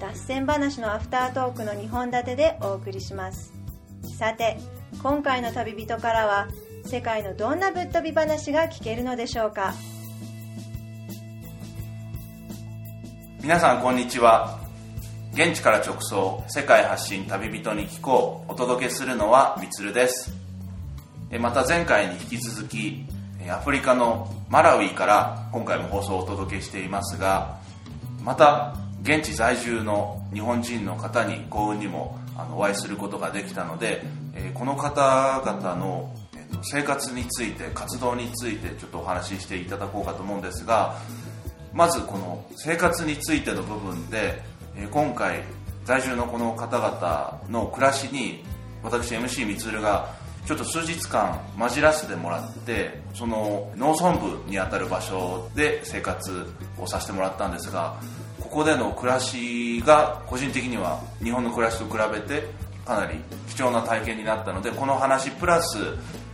脱線話のアフタートークの2本立てでお送りします。さて今回の旅人からは世界のどんなぶっ飛び話が聞けるのでしょうか？皆さんこんにちは。現地から直送世界発信旅人に聞こうお届けするのはみつるです。また前回に引き続きアフリカのマラウイから今回も放送をお届けしていますがまた現地在住の日本人の方に幸運にもあのお会いすることができたので、えこの方々の、生活について活動についてちょっとお話ししていただこうかと思うんですがまずこの生活についての部分で、今回在住のこの方々の暮らしに私 MC みつるがちょっと数日間混じらせてもらってその農村部にあたる場所で生活をさせてもらったんですがここでの暮らしが個人的には日本の暮らしと比べてかなり貴重な体験になったのでこの話プラス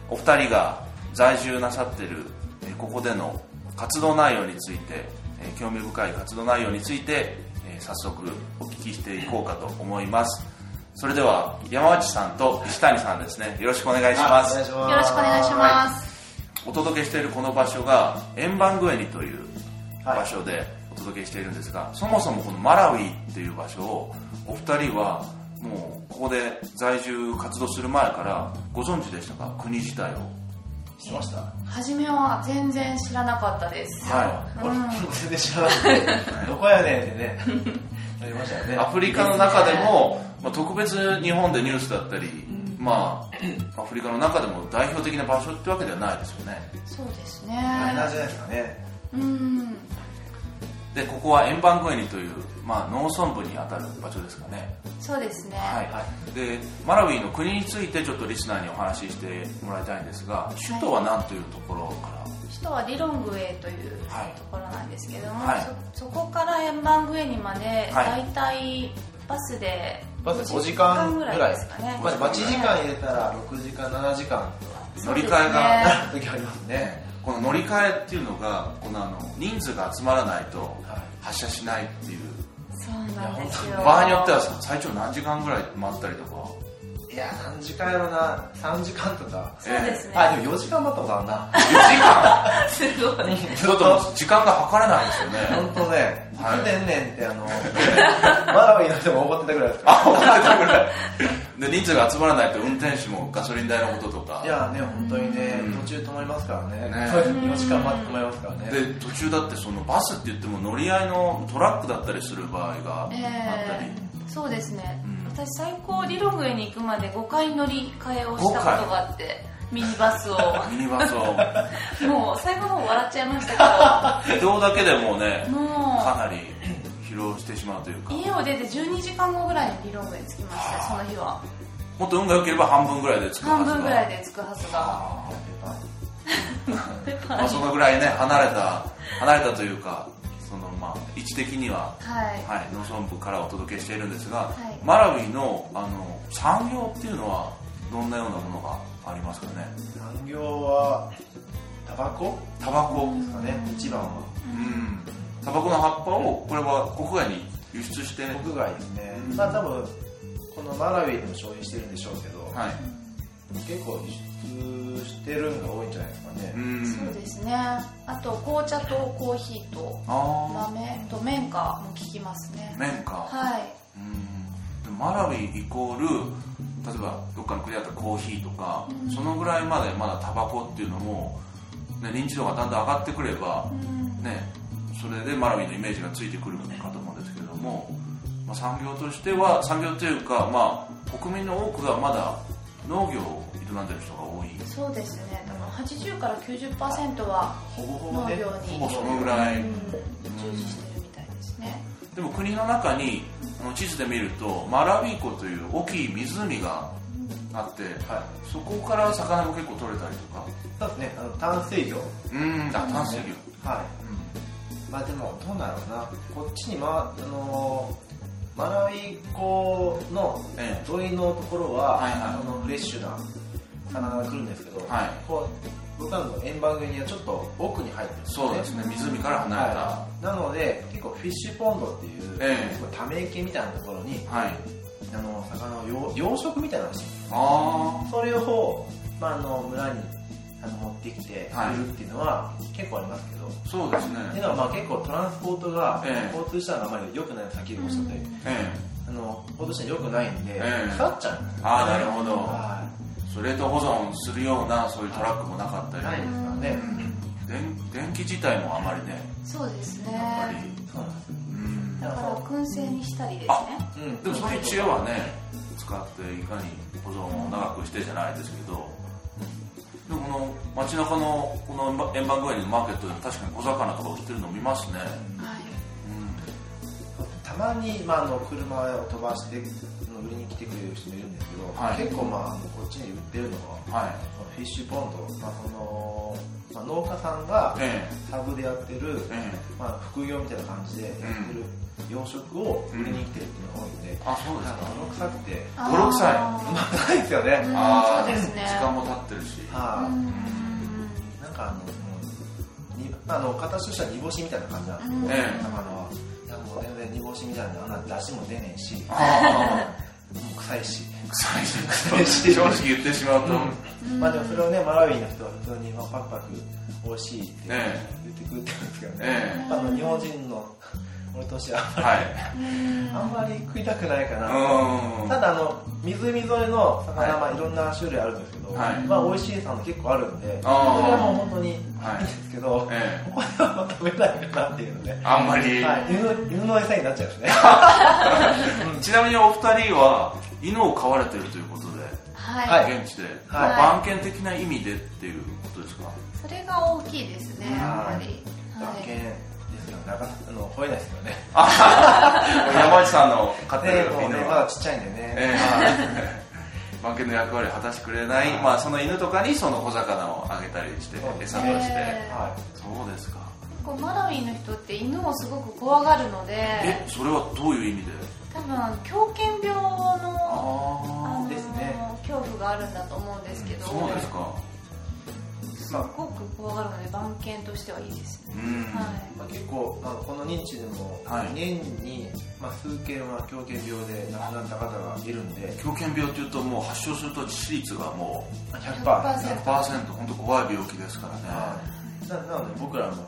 お二人が在住なさってるえーここでの活動内容についてえー興味深い活動内容についてえー早速お聞きしていこうかと思います。それでは山内さんと石谷さんですね。よろしくお願いします。よろしくお願いします。お届けしているこの場所がエンバングエニという場所でお届けしているんですが、そもそもこのマラウイっていう場所をお二人はもうここで在住活動する前からご存知でしたか？国自体を。知ってました。初めは全然知らなかったです。は俺全然知らなくて どこやねんってね。なりましたよね。アフリカの中でも、まあ、特別日本でニュースだったり、まあアフリカの中でも代表的な場所ってわけではないですよね。そうです大変なんね。じゃないですかね。うん。でここはエンバングエニという、まあ、農村部にあたる場所ですかね。そうですね。はい、でマラウイの国についてちょっとリスナーにお話ししてもらいたいんですが首都は何というところから、首都はリロングウェイというはい。ところなんですけども、はい。そそこからエンバングウェイにまではい。だいたいバスでバス5時間ぐらいですかね。まあ、待ち時間入れたら6時間7時間乗り換えが 時ありますねこの乗り換えっていうのがこのあの人数が集まらないとはい。発車しないっていう。そうなんですよ。場合によっては最長何時間ぐらい待ったりとかいや何時間やろな。3時間とか。そうですね。あでも4時間待ったことあるな。4 すごい。時間。ちょっと時間が計れないですよね。本当ねいはい。つでんねんってあのマラウイの人も怒ってたぐらいです。かあ思ってたぐらい。で人数が集まらないと運転手もガソリン代のこととか。いやね本当にねうん。途中止まりますからね。ね。4時間待って止まりますからね。で途中だってそのバスって言っても乗り合いのトラックだったりする場合があったり、えー、そうですね、うん私最高リロングウェイに行くまで5回乗り換えをしたことがあってミニバスを。ミニバスを。もう最後の方笑っちゃいました移動 だけでもねけどもかなり疲労してしまうというか。う家を出て12時間後ぐらいにリロングウェイに着きましたその日は。もっと運が良ければ半分ぐらいで着くはずが。半分ぐらいで着くはずが。まあそのぐらいね離れた離れたというかそのまあ位置的にははい。はい、農村部からお届けしているんですが、い。マラウイのあの産業っていうのはどんなようなものがありますかね？産業はタバコ？タバコ。ですかね一番は。うん。タバコの葉っぱをこれは国外に輸出して？国外ですね。うん。まあ多分このマラウイでも消費してるんでしょうけど、はい。結構輸出してるのが多いんじゃないですかね、うん。そうですね。あと紅茶とコーヒーとあ豆と綿花も効きますね。あ綿花はい。うん。でマラウイイコール例えばどっかの国だったらコーヒーとか、うん。そのぐらいまでまだタバコっていうのも、ね、認知度がだんだん上がってくれば、うん。ね、それでマラウイのイメージがついてくるのかと思うんですけれども、まあ、産業としては産業というか、まあ、国民の多くがまだ農業を営んでる人が多い。そうですね。多分80から90%はほぼほぼね。農業にほぼそのぐらい。うん。従事してるみたいですね。でも国の中にあの地図で見るとマラウィ湖という大きい湖があって、はい。そこから魚も結構取れたりとか。そうですね。あの淡水魚。うーん。あ淡水魚。はい。まあでもどうだろうな。こっちにまあのマラウイ湖のええ。沿いのところは、はいはい。あのフレッシュな魚が来るんですけど、はい。こう僕らの円盤組はちょっと奥に入ってるんですよそうですね。湖から離れた。はい、なので結構フィッシュポンドっていう、ええ。結構ため池みたいなところにはい。あの魚を養養殖みたいなのをしてるあそれを、まあ、あの村にあの持ってきてはい。売るっていうのは結構ありますけど、あそうですね。っていうのはまあ結構トランスポートが、ええ。交通手段があまり良くない先ほどおっしゃって、えあの交通手段良くないんで、ええ腐っちゃうんですよ、ああなるほどはそれと保存するようなそういうトラックもなかったり、いない。ですからね、電電気自体もあまりねそうですね。やっぱりそうなん。だから燻製にしたりですね。うん。でもそういう知恵はね使っていかに保存を長くしてじゃないですけどでもこの街中のこの円盤具合のマーケットでも確かに小魚とか売ってるの見ますね。はい。たまに、まあ、あの車を飛ばして売りに来てくれる人もいるんですけど、はい。結構、まあ、こっちに売ってるのははい。フィッシュポンド、まあそのまあ、農家さんがえサブでやってる、ええ。まあ、副業みたいな感じでやってる養殖を売りに来てるっていうのが多いんで、えあそうですか。なんか泥臭くて泥臭い。うまくないですよね、うんああそうですね。時間も経ってるし。はい、うん。なんかあの、うんにあの形としては煮干しみたいな感じなんですけど、うん。ええ魚はいやもう全然煮干しみたいなあんな出汁も出ねえしもあう臭いし、あ臭いし正直言ってしまうと、まあでもそれをねマラウイの人は普通にまあパクパク美味しいって言えってくれてるんですけどね、えあの日本人の俺としてはえはい。あんまり食いたくないかな、うん。ただあの湖沿いの魚、はい。まあ、いろんな種類あるんですけど、はい。まあ美味しい魚結構あるんでそれはもう本当にい。いんはいですけど、ええ。ここではあんま食べないかなっていうので、あんまり、はい、犬犬の餌になっちゃうんですねちなみにお二人は犬を飼われてるということで、はい、はい。現地で、はい。番犬的な意味でっていうことですか？それが大きいですねやっぱり。番はい。犬ですよなかあの吠えないですよね。山内さんの飼ってるでもう犬は、ねまだちっちゃいんでね、えはい。え番犬の役割を果たしてくれない、まあ、その犬とかにその小魚をあげたりして餌として、そうですか。こうマラウイの人って犬をすごく怖がるのでえそれはどういう意味で？多分狂犬病のああのですね。恐怖があるんだと思うんですけど。あそうですかすごく怖がるので番犬としてはいいですね、うん、はい。まあ、結構、まあ、この認知でもはい。年に、まあ、数件は狂犬病で亡くなった方がいるんで。狂犬病っていうともう発症すると致死率がもう100% 100% 100%本当怖い病気ですからね、はい。ななので僕らも、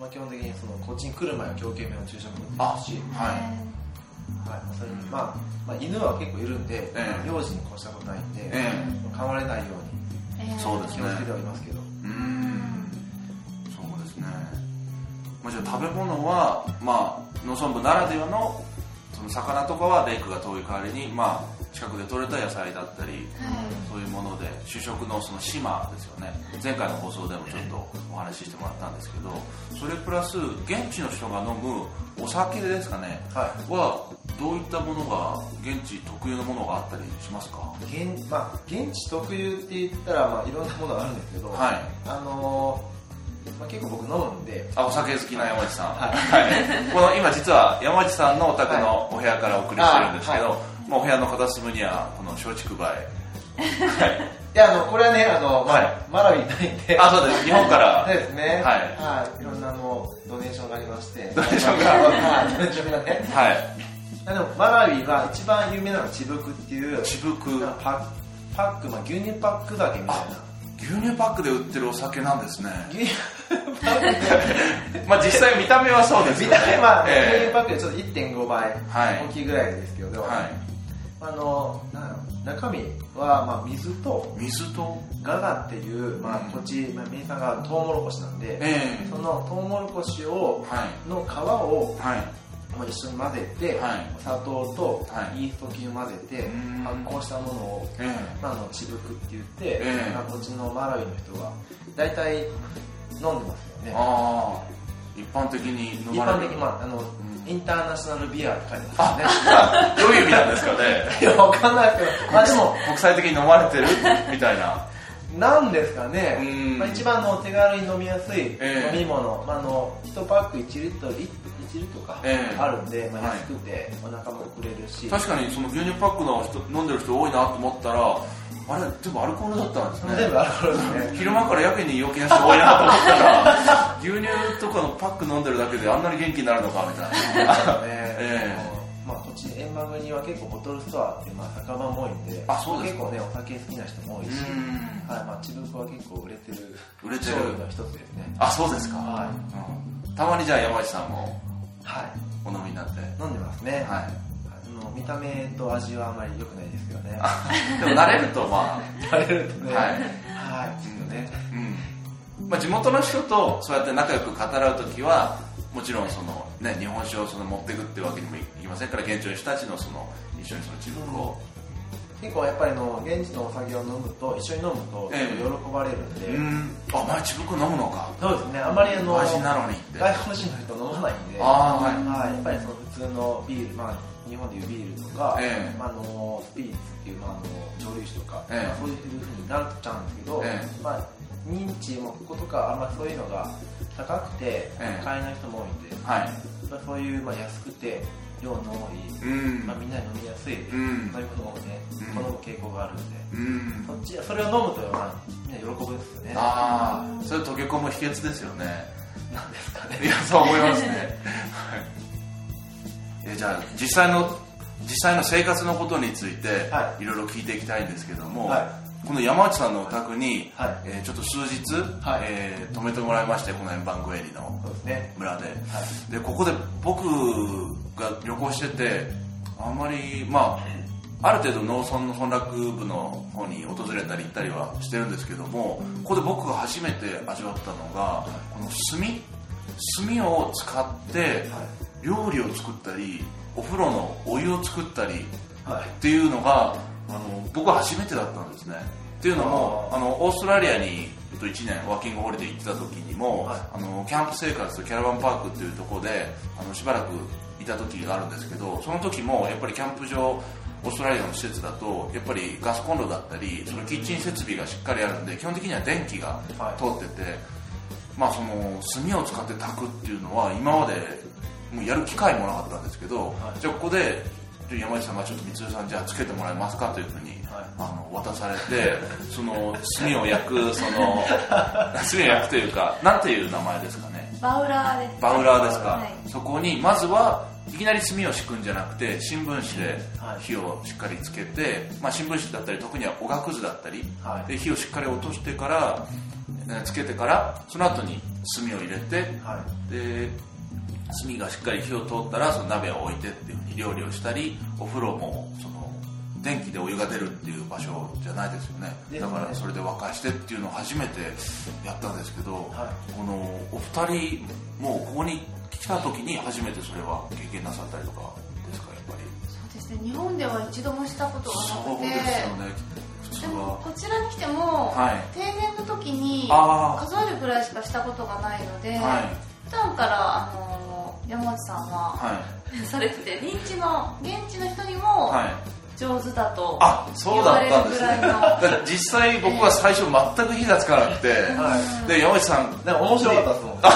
まあ、基本的にそのこっちに来る前は狂犬病の注射も打ってすし、はい。はい、それにまあ、まあ、犬は結構いるんで、ええ。幼児に越したことないんで、え噛まれないようにえーそうですね。気をつけてはいますけど、そうですね、まあ、じゃあ食べ物は、まあ、農村部ならではのその魚とかはレイクが遠い代わりに、まあ、近くで採れた野菜だったりそういうもので主食のその島ですよね。前回の放送でもちょっとお話ししてもらったんですけどそれプラス現地の人が飲むお酒ですかね。ははどういったものが現地特有のものがあったりしますか？い現まあ、現地特有って言ったら、まあ、いろんなものがあるんですけど、はい。あのーまあ、結構僕飲むんで。あお酒好きな山内さん、はい。は いこの今実は山内さんのお宅のお部屋からお送りしてるんですけど、あはまあ、お部屋の片隅にはこの松竹梅。は いいやあのこれはねあの、まあはい。マラウイないんで。あそうです。日本から。そうですね。はい。はい、いろんなあのドネーションがありまして。ドネーションが。はいドネーションがね。はい。あでもマラウイは一番有名なのはチブクっていうちぶくパッパック、まあ、牛乳パック酒みたいな。牛乳パックで売ってるお酒なんですね。牛乳パック。でまあ実際見た目はそうですね。た目は、牛え。乳パックでちょっと1.5倍。はい。大きいぐらいですけど、えはいあの中身は、まあ、水と水と。ガガっていう、まあうん、こっち、まあ、名産がトウモロコシなんで、ええ。そのトウモロコシをはい。の皮をはい。まあ一緒に混ぜて、はい。砂糖とはい。イースト菌を混ぜて、うん。発酵したものを、えまあ、あのチブクって言って、ええ。まあ、こっちのマラウイの人は大体飲んでますよえね。ああ。一般的に一飲まれる。般的まああの、んインターナショナルビアって書いてますね。あどういう意味なんですかね。いやわかんないですけどあでも国際的に飲まれてる？みたいな。なんですかね。うん、まあ、一番の手軽に飲みやすいええ。飲み物、まあ、あの1パック1リットル 1, 1リットルか、ええ。あるんで、まあ、はい。安くてお腹もくれるし、確かにその牛乳パックの人飲んでる人多いなと思ったらあれ全部アルコールだったんですね。全部アルコールですね。昼間からやけに陽気な人多いなと思ったら牛乳とかのパック飲んでるだけであんなに元気になるのかみたいな。ね。えまあ、こっちエンマグには結構ボトルストアって、まあ、酒場も多いんであそうですか。結構ねお酒好きな人も多いし、うん。はいまあ、ちぶくは結構売れてる売れてるの一つですねあそうですか、はいうんたまにじゃあ山内さんもはいお飲みになって飲んでますね、はいあの見た目と味はあまり良くないですけどねでも慣れるとま慣れるとねはいはいきっとねあ、うんまあ、地元の人とそうやって仲良く語らう時はもちろんその、ね、日本酒をその持っていくってわけにもいきませんから現地の人たちのその一緒にその自分を、結構やっぱりの現地のお酒を飲むと一緒に飲むとええ。喜ばれるんで、うん。あお前ちぶく飲むのか。そうですね。あまりあの外国人の人飲まないんで。ああはい。はい、やっぱりその普通のビール、まあ、日本でいうビールとか、ええ。まあ、あのスピリッツっていう、まあ、あの蒸留酒とか、ええ。まあ、そういうふうになっちゃうんですけど、ええ。まあ、認知もこことかあんまそういうのが高くてええ。買えない人も多いんで、はい。まあ、そういう、まあ、安くて量の多い、うん。まあ、みんなに飲みやすい、うん。そういうことをね、うん。好む傾向があるんで、うん。そっちそれを飲むと、まあ、みんな喜ぶんですよね。ああそれ溶け込む秘訣ですよね。なんですかね。いやそう思いますね。はい。えじゃあ実際の実際の生活のことについて、、はい。ろいろ聞いていきたいんですけども、はこの山内さんのお宅に、はい。えーちょっと数日、はい。えー泊めてもらいましてこの辺バンクエリの。そうですね。村で、はい。でここで僕が旅行しててあんまりまあある程度農村の村落部の方に訪れたり行ったりはしてるんですけどもここで僕が初めて味わったのがこの炭？炭を使って料理を作ったりお風呂のお湯を作ったりはい。っていうのがあの僕は初めてだったんですね。っていうのもあのオーストラリアにえっと1年ワーキングホリデー行ってた時にも、はい。あのキャンプ生活キャラバンパークっていうところであのしばらくいた時があるんですけどその時もやっぱりキャンプ場オーストラリアの施設だとやっぱりガスコンロだったりそのキッチン設備がしっかりあるんで基本的には電気がはい。通ってて、まあその炭を使って炊くっていうのは今までもうやる機会もなかったんですけど、はい。じゃあここで山内さんがちょっと光さんじゃあつけてもらえますかというふうに、はい。あの渡されてその炭を焼くその 炭を焼くというかなんていう名前ですかね？バウラーですバウラーですか、はい。そこにまずはいきなり炭を敷くんじゃなくて新聞紙ではい。火をしっかりつけて、まあ、新聞紙だったり特にはおがくずだったり、はい。で火をしっかり落としてからえーつけてからその後に炭を入れてはい。で炭がしっかり火を通ったらその鍋を置いてっていう料理をしたりお風呂もその電気でお湯が出るっていう場所じゃないですよね。ね。だからそれで沸かしてっていうのを初めてやったんですけど、はこのお二人もうここに来た時に初めてそれは経験なさったりとかですかやっぱり？そうですね。日本では一度もしたことがなそうくてですよね。普通はこちらに来ても、はい。定年の時にあ数えるぐらいしかしたことがないので、あはい。普段からあの山内さんは、はい。されてて認知の現地の人にもはい。上手だとあそうだったんですね。言われるぐらいの。だから実際僕は最初全く火がつかなくて、はい。で山内さんなんか面白かったですもん。あ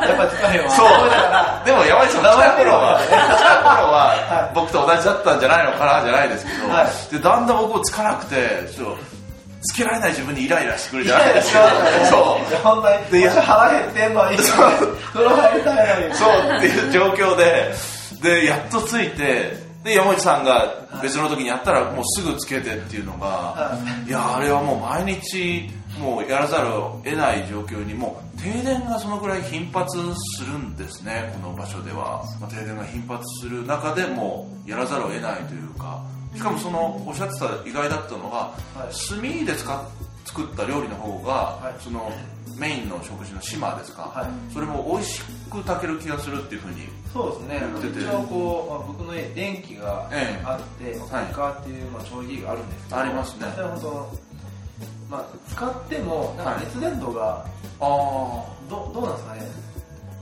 やっぱり使えよ。そう。だからでも山内さん名前来た頃は来た頃はは僕と同じだったんじゃないのかなじゃないですけど、はい。でだんだん僕もつかなくてちょっとつけられない自分にイライラしてくるじゃないですかそいや本当に。で腹減ってんのにそう。風呂入りたいのに。うそうっていう状況で。でやっとついてで山内さんが別の時にやったらもうすぐつけてっていうのが、はい。やあれはもう毎日もうやらざるを得ない状況にもう停電がそのぐらい頻発するんですね。この場所では、まあ、停電が頻発する中でもうやらざるを得ないというかしかもそのおっしゃってた意外だったのが、い。炭で作った料理の方が、はい。そのメインの食事の島ですか、はい。それも美味しく炊ける気がするっていうふうにそうですね。一応こう、まあ、僕の家電気がええ。あって、はい。クッカーっていう、まあ、調理器があるんですけどありますね。まあ、使ってもなんか熱伝導があどどうなんですかね？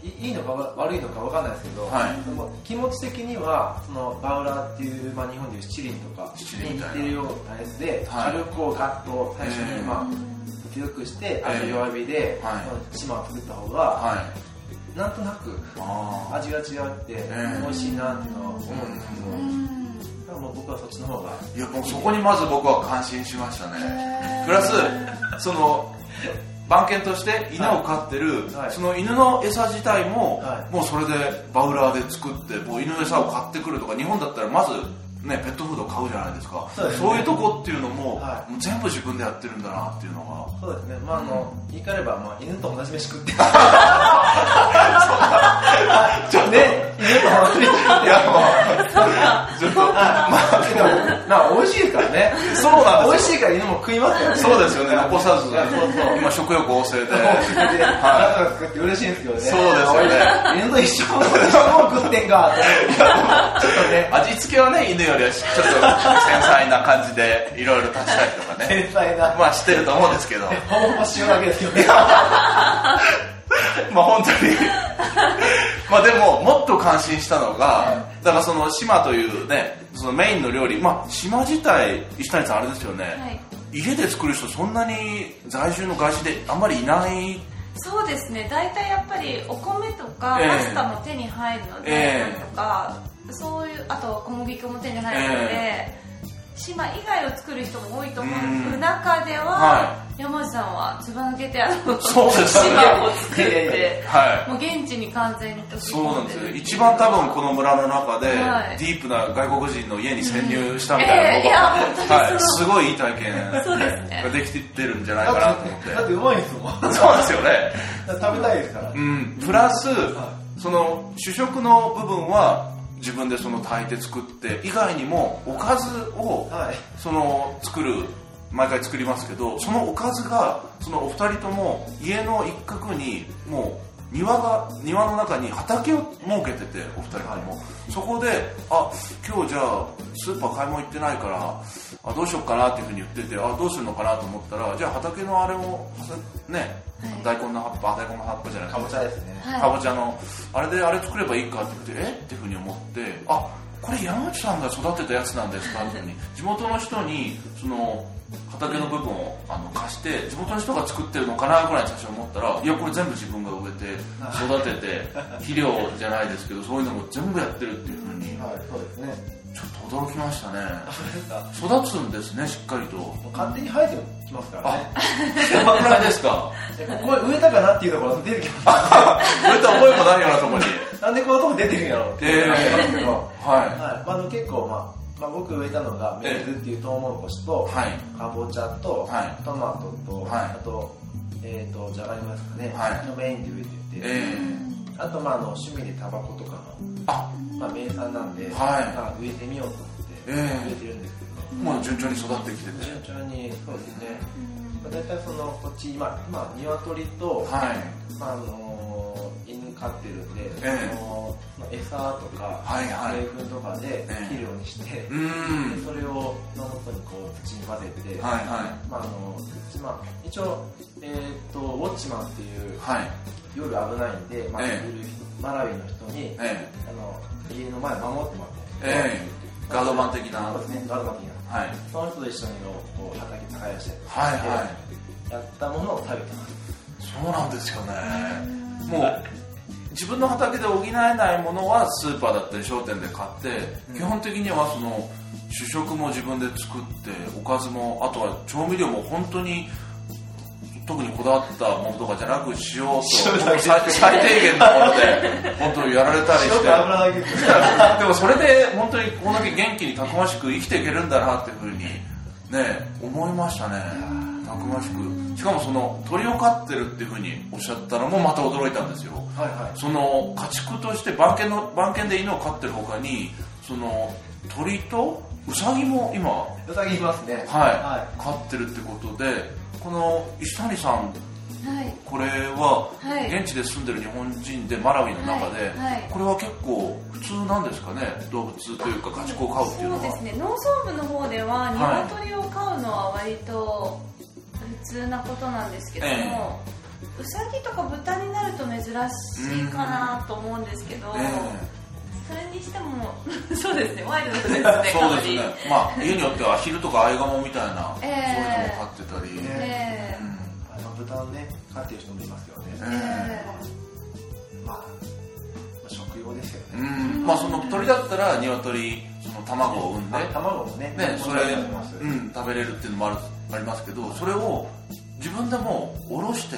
いいいのかわ悪いのかわかんないですけど、はい。でも気持ち的にはそのバウラーっていう、まあ、日本でいう七輪とか七輪みたいな。似てるようなやつで、はい。火力をガッと最初に、えー。まあ、強くしてあえー。と弱火で、はい。島を作った方が、あはい。なんとなく味が違って、ー。美味しいなっていうのは思うんですけど、うん。多分僕はそっちの方がいやもうそこにまず僕は感心しましたね。プラスその番犬として犬を飼ってる、はい。その犬の餌自体も、はい。もうそれでバウラーで作ってもう犬の餌を買ってくるとか日本だったらまずねペットフードを買うじゃないですか。そうですね。いうとこっていうのも,、はい。もう全部自分でやってるんだなっていうのが。そうですね。まああの言い換えれば、まあ、犬と同じ飯食ってちょっとね犬と同じ飯食っていやもう。ずっと。まあでもまあ美味しいからね。そうなんですよ。美味しいから犬も食いますからね。そうですよね。残さずそうそう今食欲旺盛で。で、あなたが作って嬉しいんですけどね。そうですよね。犬と一緒。の一緒の食ってんか。ちょっとね、味付けはね犬よりはちょっと繊細な感じでいろいろ足したりとかね繊細な。まあしてると思うんですけどほぼほぼ塩だけですけどね。まあ本当に。まあでももっと感心したのがだからその島というねそのメインの料理まあ島自体石谷さんあれですよね、はい。家で作る人そんなに在住の外資であんまりいない？そうですね。大体やっぱりお米とかええ。パスタも手に入るので、ええ。とかそういうあと小麦粉も手に入るので、え島以外を作る人も多いと思ううん。中では、は山内さんはずば抜けてあのそうですね。島を作ってはい。もう現地に完全にそうなんですよ。一番多分この村の中で、はい。ディープな外国人の家に潜入したみたいなのが、すごいいい体験そうですね。ができてるんじゃないかなと思って。だってうまいですも。ん。そうですよね。食べたいですから。うん、プラス、その主食の部分は自分でその炊いて作って以外にもおかずをはい。その作る毎回作りますけどそのおかずがそのお二人とも家の一角にもう庭が庭の中に畑を設けててお二人とも、そこであ今日じゃあスーパー買い物行ってないからあどうしようかなっていうふうに言っててあどうするのかなと思ったらじゃあ畑のあれをね、大根の葉っぱ大根の葉っぱじゃない。かぼちゃですね。はい。かぼちゃのあれであれ作ればいいかって言ってえ？っていうふうに思ってあこれ山内さんが育てたやつなんですか？っていうふうに地元の人にその畑の部分をあの貸して地元の人が作ってるのかなぐらいに最初思ったらいやこれ全部自分が植えて育てて肥料じゃないですけどそういうのも全部やってるっていうふうにはい、そうですね。ちょっと驚きましたね育つんですねしっかりと勝手に生えてきますからね。そんなくらいですか？でここ植えたかなっていうところが出てきます。植えた覚えもないようなとこになんでこのとこ出てるんやろうっていうのがありますけど。ははい。まあ、あの結構、まあ、まあ、僕植えたのが、メーズっていうトウモロコシと、はいかぼちゃと、はいトマトと、はいあと、えっ、と、じゃがいもですかね、はいのメインで植えてて、えあと、まあ、あの趣味でタバコとかの、あまあ、名産なんで、はいまあ、植えてみようと思って、ええ植えてるんですけど、もう順調に育ってきてて順調に、そうですね、まあ、大体その、こっち、今、今、鶏と、はいまああの犬飼ってるんで、ええ。その餌とか、はいはい。製粉とかでええ。肥料にして、うーそれをのもとにこう土に混ぜて、はいはまああのまあ、一応、えー、とウォッチマンっていういはい。夜危ないんで、まあええ。いるマラウイの人に、えあの家の前守ってもらって、ええ。えガードマン的な。そうですねガードマン的な。はい。その人と一緒にこう畑耕したりとかはいはい。やったものを食べてます。そうなんですよね。もう自分の畑で補えないものはスーパーだったり商店で買って、基本的にはその主食も自分で作っておかずもあとは調味料も本当に特にこだわったものとかじゃなく塩と最最低限のもので本当にやられたりして。でもそれで本当にこんだけ元気にたくましく生きていけるんだなっていうふうにね思いましたねたくましくしかもその鳥を飼ってるっていうふうにおっしゃったのもまた驚いたんですよ。はいはい。その家畜として番犬の番犬で犬を飼ってる他にその鳥とウサギも今うさぎいますね。はい、飼ってるってことでこの石谷さんはい。これははい。現地で住んでる日本人でマラウイの中で、はいはい。これは結構普通なんですかね？動物というか家畜を飼うっていうのは。そうですね。農村部の方でははい。鶏を飼うのは割と普通なことなんですけども、うさぎとか豚になると珍しいかなと思うんですけど、えそれにしても そうですねワイルドですね そうですね。まあ家によってはアヒルとかアイガモみたいな、ええ。そういうのも飼ってたり、ねえ。うん。あの豚をね飼ってる人もいますよね、えまあ、まあ食用ですようね、ん。まあその鳥だったら鶏その卵を産んで、まあ卵もねね、それ、うん、食べれるっていうのもあるありますけどそれを自分でもう下ろして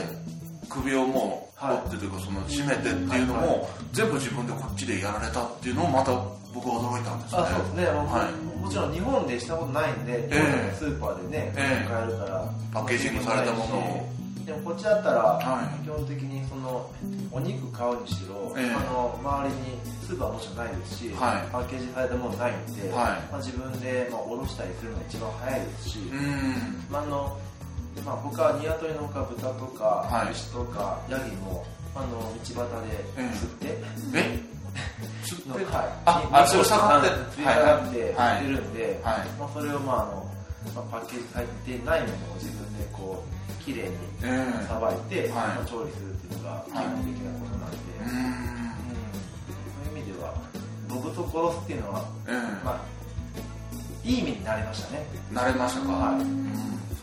首をもうはい折ってというかその締めてっていうのはいも全部自分でこっちでやられたっていうのをまた僕は驚いたんですね。あそうですね、はい。もちろん日本でしたことないんで、ええ。スーパーでね、ええ。買えるから。パッケージングされたものを。でもこっちだったら、はい。基本的にそのお肉買うにしろ、ええ。あの周りにスーパーはもちろんないですし、はい。パッケージされたものないんで、はい。まあ、自分で、まあ、おろしたりするのが一番早いですし、うん。まああのまあ、他は鶏のほか豚とか、はい。牛とかヤギもあの道端で釣って、え？釣のって？はい、ああそれ下がって釣り上がってはい。売ってるんで、はい。まあ、それを、まああのまあ、パッケージされてないものを自分でこう綺麗にええさばいて、はい。まあ、調理するっていうのが基本的なことなんで、ううん殺すっていうのは、ええまあ、いい意味になりましたね。慣れましたか、はい。うん。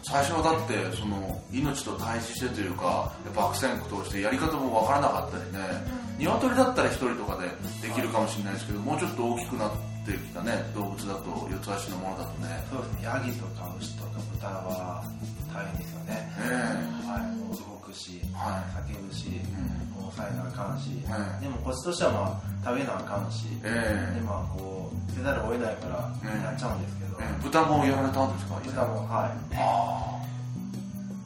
最初はだってその命と対峙してというかやっぱ悪戦苦闘してやり方もわからなかったりね。鶏だったら一人とかでできるかもしれないですけどもうちょっと大きくなってきたね動物だと四つ足のものだとね。そうですね。ヤギとか牛とか豚は大変ですよね、え。はい、もう動くし、はい。叫ぶし、ん。もう抑えなあかんし、はいでもこっちとしてはまあ食べなあかんし、ええ。でまあこうせざるを得ないからええ。やっちゃうんですけど、ええ。豚もやられたんですか？豚もはい。あ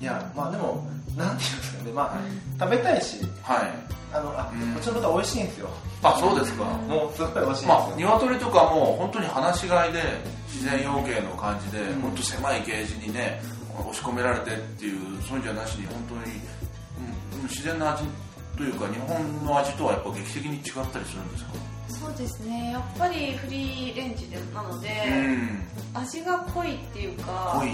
いやまあでもなんていうんですかね。まあ食べたいしあはい。あのあ、うん。こっちの豚美味しいんですよ。あそうですか。もうすごい美味しいまあ鶏とかも本当に放し飼いで自然養鶏の感じで、うん。本当狭いケージにね押し込められてっていうそういうんじゃなしに本当に、うん、自然な味というか日本の味とはやっぱ劇的に違ったりするんですか？そうですね。やっぱりフリーレンジでなので、うん。味が濃いっていうか濃い。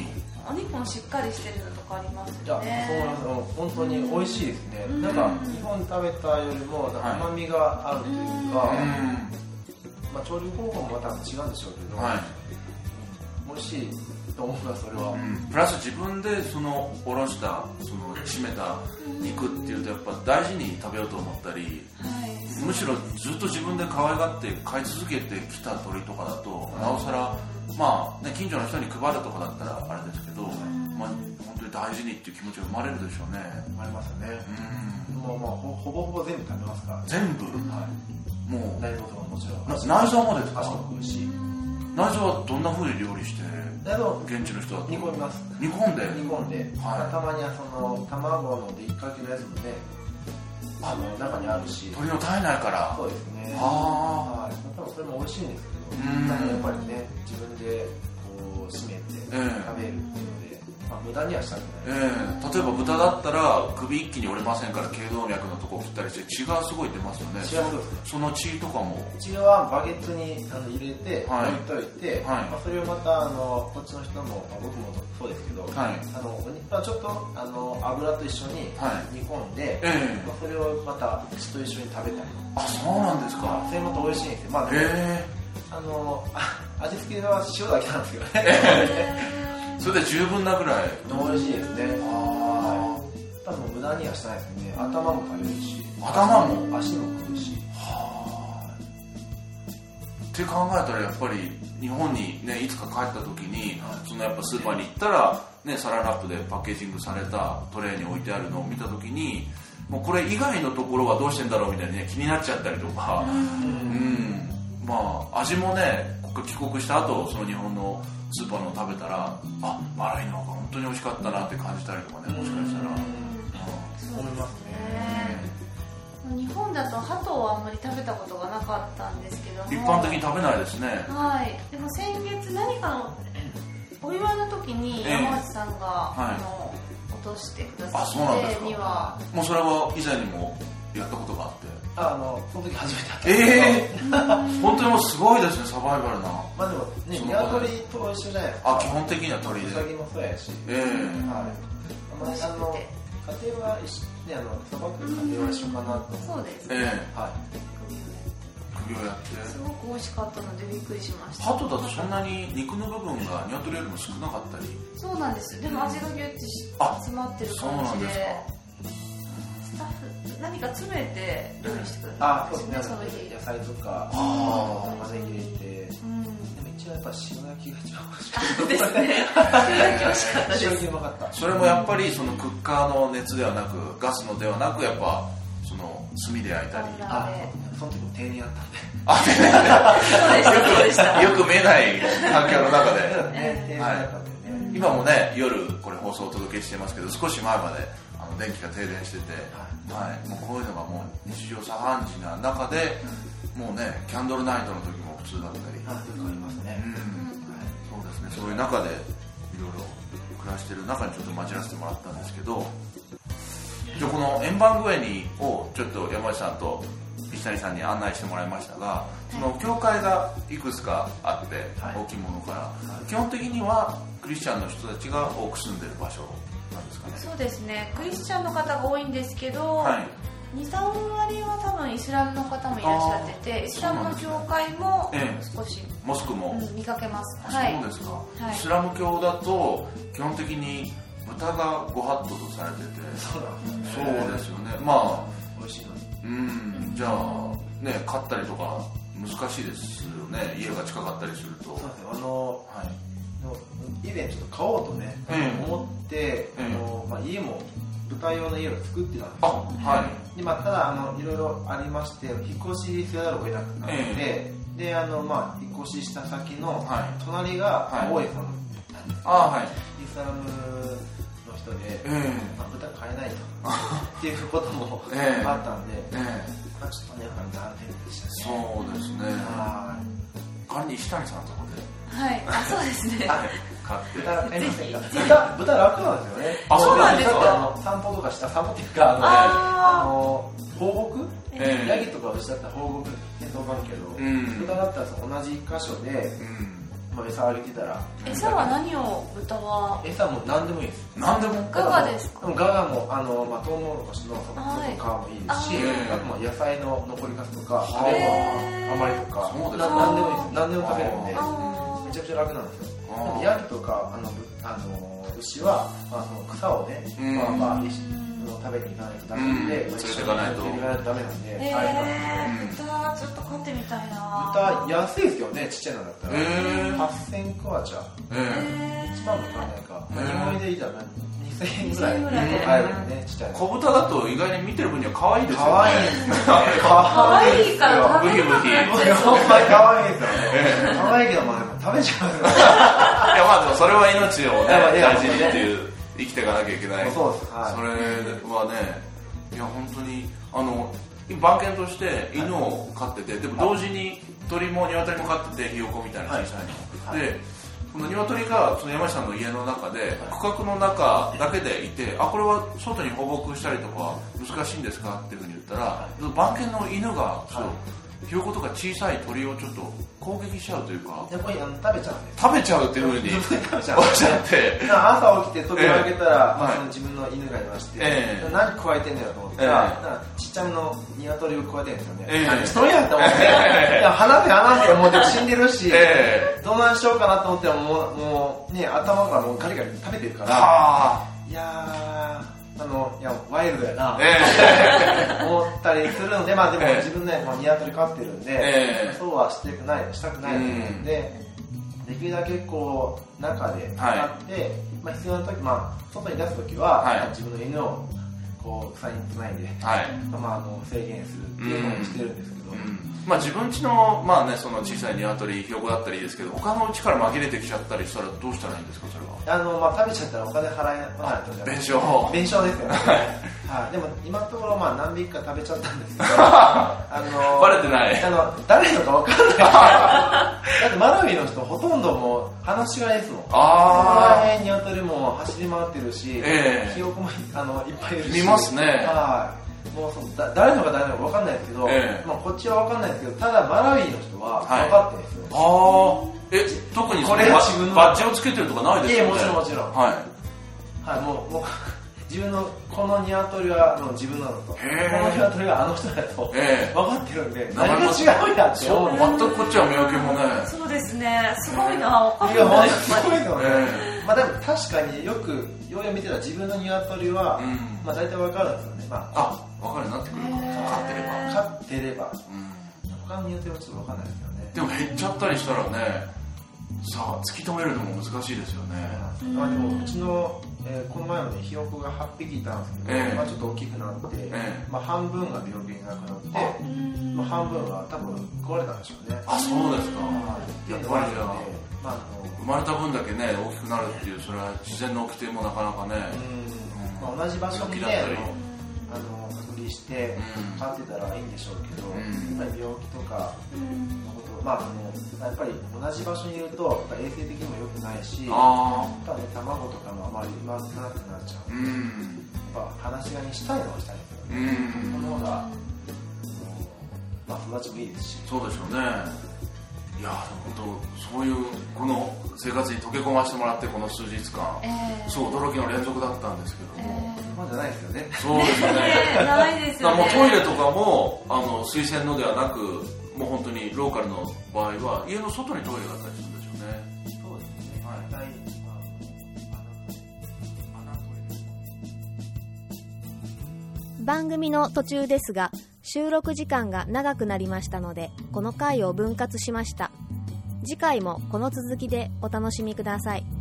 お肉もしっかりしてるのとかありますいやよねそう思いますもう本当に美味しいですね、うん。なんか日本食べたよりもなんか甘みがあるというか、うん。まあ、調理方法もまた違うんでしょうけど、はい。美味しいと思いますそれは、うん。プラス自分でそのおろしたその締めた肉っていうとやっぱ大事に食べようと思ったりはい。むしろずっと自分で可愛がって飼い続けてきた鳥とかだとなおさらまあね近所の人に配るとかだったらあれですけど、まあ、本当に大事にっていう気持ちが生まれるでしょうね。ありますよね。う、ん。もうまあほほぼほぼ全部食べますから、全部？はい、もう。内臓とかももちろん。な内臓もですか？足も食うし内臓はどんな風に料理して内臓現地の人だと煮込みます。煮込んで？煮込んで、はい。たまにはその卵のでっかけのやつもねあの中にあるし。鳥の体内から。そうですね。あはい、多分それも美味しいんですけど、うん。やっぱりね、自分でこう締めて食べええるっていうまあ、無駄にはしたくえない。え例えば豚だったら首一気に折れませんから頸動脈のとこを切ったりして血がすごい出ますよね。血すね。その血とかも。うちはバゲットにあの入れて、はい。置いといて、はい。まあ、それをまたあのこっちの人も、まあ、僕もそうですけど、はい。あのまあちょっとあの油と一緒にはい。煮込んで、ええ。まあ、それをまた血と一緒に食べたり。あそうなんですか。それまた美味しいんですよ、まあでもへあのあ味付けは塩だけなんですけどね、え それで十分なぐらい。美味しいですね。あ多分無駄にはしないですね。頭も食べるし。頭も？足も食うし。はあって考えたらやっぱり日本にねいつか帰った時にそのやっぱスーパーに行ったらねサランラップでパッケージングされたトレーに置いてあるのを見た時にもうこれ以外のところはどうしてんだろうみたいにね気になっちゃったりとか。うん。まあ味もね帰国した後その日本のスーパーのを食べたらあマライの方が本当に美味しかったなって感じたりとかねもしかしたら、うん思いますね日本だと鳩をあんまり食べたことがなかったんですけども。一般的に食べないですね。はい。でも先月何かのお祝いの時にええ。山内さんが、い。あの落としてくださあそうなんですか。ってには。もうそれは以前にもやったことがあってああのその時初めて会った。んですけどええ 本当にもうすごいですねサバイバルな。まあでもね鶏と一緒じゃないですかあ基本的には鳥で。うさぎもそうやし。ええはい。まああの家庭は一緒ねあのさばく家庭は一緒かなと。そうです。ええはい。首をやって。すごく美味しかったのでびっくりしました。鳩だとそんなに肉の部分が鶏よりも少なかったり。そうなんです。でも味がギュッてあ詰まってるそうなん感じでですか。スタッフ何か詰めて料理してくれあたんですそうですね。ねその日野菜とかあ玉ねぎ入れてうん。でも一応やっぱ塩焼きが一番美味しかった。ですね。美味しかったです。塩焼きうまかった。それもやっぱりそのクッカーの熱ではなくガスのではなくやっぱその炭で焼いたり。あその時も定年あったんで。あそうでした。よく見えない環境の中で 今もね夜これ放送をお届けしてますけど少し前まであの電気が停電してて、はい、もうこういうのがもう日常茶飯事な中でもうねキャンドルナイトの時も普通だったり、ありますね。うん。そうですね。そういう中でいろいろ暮らしてる中にちょっと混じらせてもらったんですけどじゃあこの円盤グエニをちょっと山内さんと石谷さんに案内してもらいましたがその教会がいくつかあって、はい。大きいものから。基本的にはクリスチャンの人たちが多く住んでる場所なんですかね。そうですね。クリスチャンの方が多いんですけど、はい。23割は多分イスラムの方もいらっしゃっててイスラムの教会もええ。少し、モスクも、うん見かけます。そうですか、はい。イスラム教だと基本的に豚がご法度とされてて。そうそね。うですよね。まあ美味しいのに。うん。じゃあね買ったりとか難しいですよね。家が近かったりすると。そうですよあのはいの以前ちょっと買おうとね、ええ思って、あのまあ、家も舞台用の家を作ってたんですあよはい。でまあ、ただあのいろいろありまして引っ越しせざるを得なくなって、えであの、まあ、引っ越しした先のはい。隣がはい大江さんなんですけど、あはい。イスラムの人で、えまあ、豚買えないと っていうこともええ。あったんで、ええ。まあ、ちょっとねやっぱり残念でしたね。そうですね。は仮に石谷さんのとこではい。あそうですね。買ってい豚買いませんか豚豚楽なんですよね。あそうなんですか？だってあの散歩とかした散歩っていうかあの放牧？ええ。ヤギとか牛だったら放牧戦争関係ど、うん。豚だったらさ同じ箇所で、うん。まあ、餌あげてたら餌は何を豚は？餌も何でもいいです。何でも。ガガですか？でもガガもあの、まあ、トウモロコシの外はい。皮もいいですし、あとまあ野菜の残りかすとかあー。レモン余りとか何でもいいです。何でも食べるんで。あめちゃくちゃ楽なんですよ。ヤギとかあのぶあの牛は、まあ、その草をね、うん。まあまあ、一緒に食べに行かないとダメなんで、うん。てかないと。ダメなんで、えー、豚ちょっと飼ってみたいな。豚安いですよねちっちゃいのだったら、へー。8000クワチャ。ええ1万もかかんないか、でいいじゃん2000円ぐらい。2000円ぐらい買えるねちっちゃい小豚だと意外に見てる分には可愛いですよね。可愛いんですよね。可愛いから食べブヒブヒ可愛いですよね。可愛いけどまあでも食べちゃういやまあでもそれは命をね大事にっていう生きていかなきゃいけない。そうです。はい。それはねいや本当にあの番犬として犬を飼っててでも同時に鳥も鶏も飼っててひよこみたいな小さいの、はい。でこの鶏がその山下さんの家の中で区画の中だけでいてあこれは外に放牧したりとか難しいんですかっていうふうに言ったら番犬の犬がそうひよことか小さい鳥をちょっと攻撃しちゃうというか。やっぱりあの食べちゃうんで食べちゃうっていうふうに食べちゃっしゃって。朝起きて扉開けたら、まあ、その自分の犬がいまして、ええ。何加えてんだよと思ったら,、ええ。なんかちっちゃめの鶏を加えてるんですよね、ええ。何しとんやって思って、え えいや鼻で鼻でもう死んでるし、えどうなんしようかなと思ってももうもうね頭からもうガリガリ食べてるから。あ。いやーあのいやワイルドやな、え思ったりするのでまあでもええ。自分ね、まあ、鶏飼ってるんで、ええ。そうはしてくないしたくない。ので、できるだけこう中ではい。飼って、まあ、必要な時、まあ、外に出す時は、はい。まあ自分の犬をこう鎖につないで、はい。まあ、あの制限するっていうのをしてるんですけど、うん。まあ自分家のまあねその小さい鶏ひよこだったりいいですけど他の家から紛れてきちゃったりしたらどうしたらいいんですかそれは？あのまあ、食べちゃったらお金払えないと弁償。弁償ですよね、はい、でも今のところまあ何匹か食べちゃったんですけど あのバレてない。あの誰のか分かんない。だってマラウイの人ほとんどもう話し飼いですもん。ここらあ辺ニワトリも走り回ってるし、ええ。ひよこもあのいっぱいいるし。見ますね。はいもうそのだ誰のか誰のか分かんないですけど、ええ。まあ、こっちは分かんないですけどただマラウイの人ははい。分かってるんですよ、ああえ特にそれバ自分のバッジをつけてるとかないですよね？いえもちろんもちろん。はい。はい、もうもう 自分のこの鶏はもう自分なのと。こへーの鶏はあの人だとええ。分かってるんで何が違うんやって。そう思う全くこっちは見分けもね。そうですね。すごいな分かい。や本るんだ当にすごいの。ね、えまあでも確かによくようやく見てた自分の鶏は、うん。まあ大体分かるんですよね。まああ分かるようになってくるかへー。分かってれば。飼ってれば。うん。他の鶏はちょっと分かんないですよね。でも減っちゃったりしたらねさあ突き止めるのも難しいですよね。まあでもうちの、えーこの前もねひよこが8匹いたんですけど、ええ。まあ、ちょっと大きくなって、ええ。まあ、半分が病気になくなって、まあ、半分は多分壊れたんでしょうね。あそうですか。はいやっぱりじゃあまああ生まれた分だけね大きくなるっていうそれは自然の掟もなかなかねのうん。まあ、同じ場所にねあのあの隔離してうん。飼ってたらいいんでしょうけど、うん。やっぱり病気とかのことまああのやっぱり同じ場所にいるとやっぱ衛生的にも良くないしやっね卵とかもあまりうまくなくなっちゃうあうん。やっぱ話し飼いにしたいのはしたいんですようね、ん。その方がまあ育ちもいいですし。そうでしょうねいや本当そういうこの生活に溶け込ませてもらってこの数日間。えそう驚きの連続だったんですけども、まあじゃないですよね。そうですよね えないですよね。もうトイレとかもあの水洗のではなくもう本当にローカルの場合は家の外にトイレがあったりするんでしょうね。そうですね。大体まあ番組の途中ですが収録時間が長くなりましたのでこの回を分割しました。次回もこの続きでお楽しみください。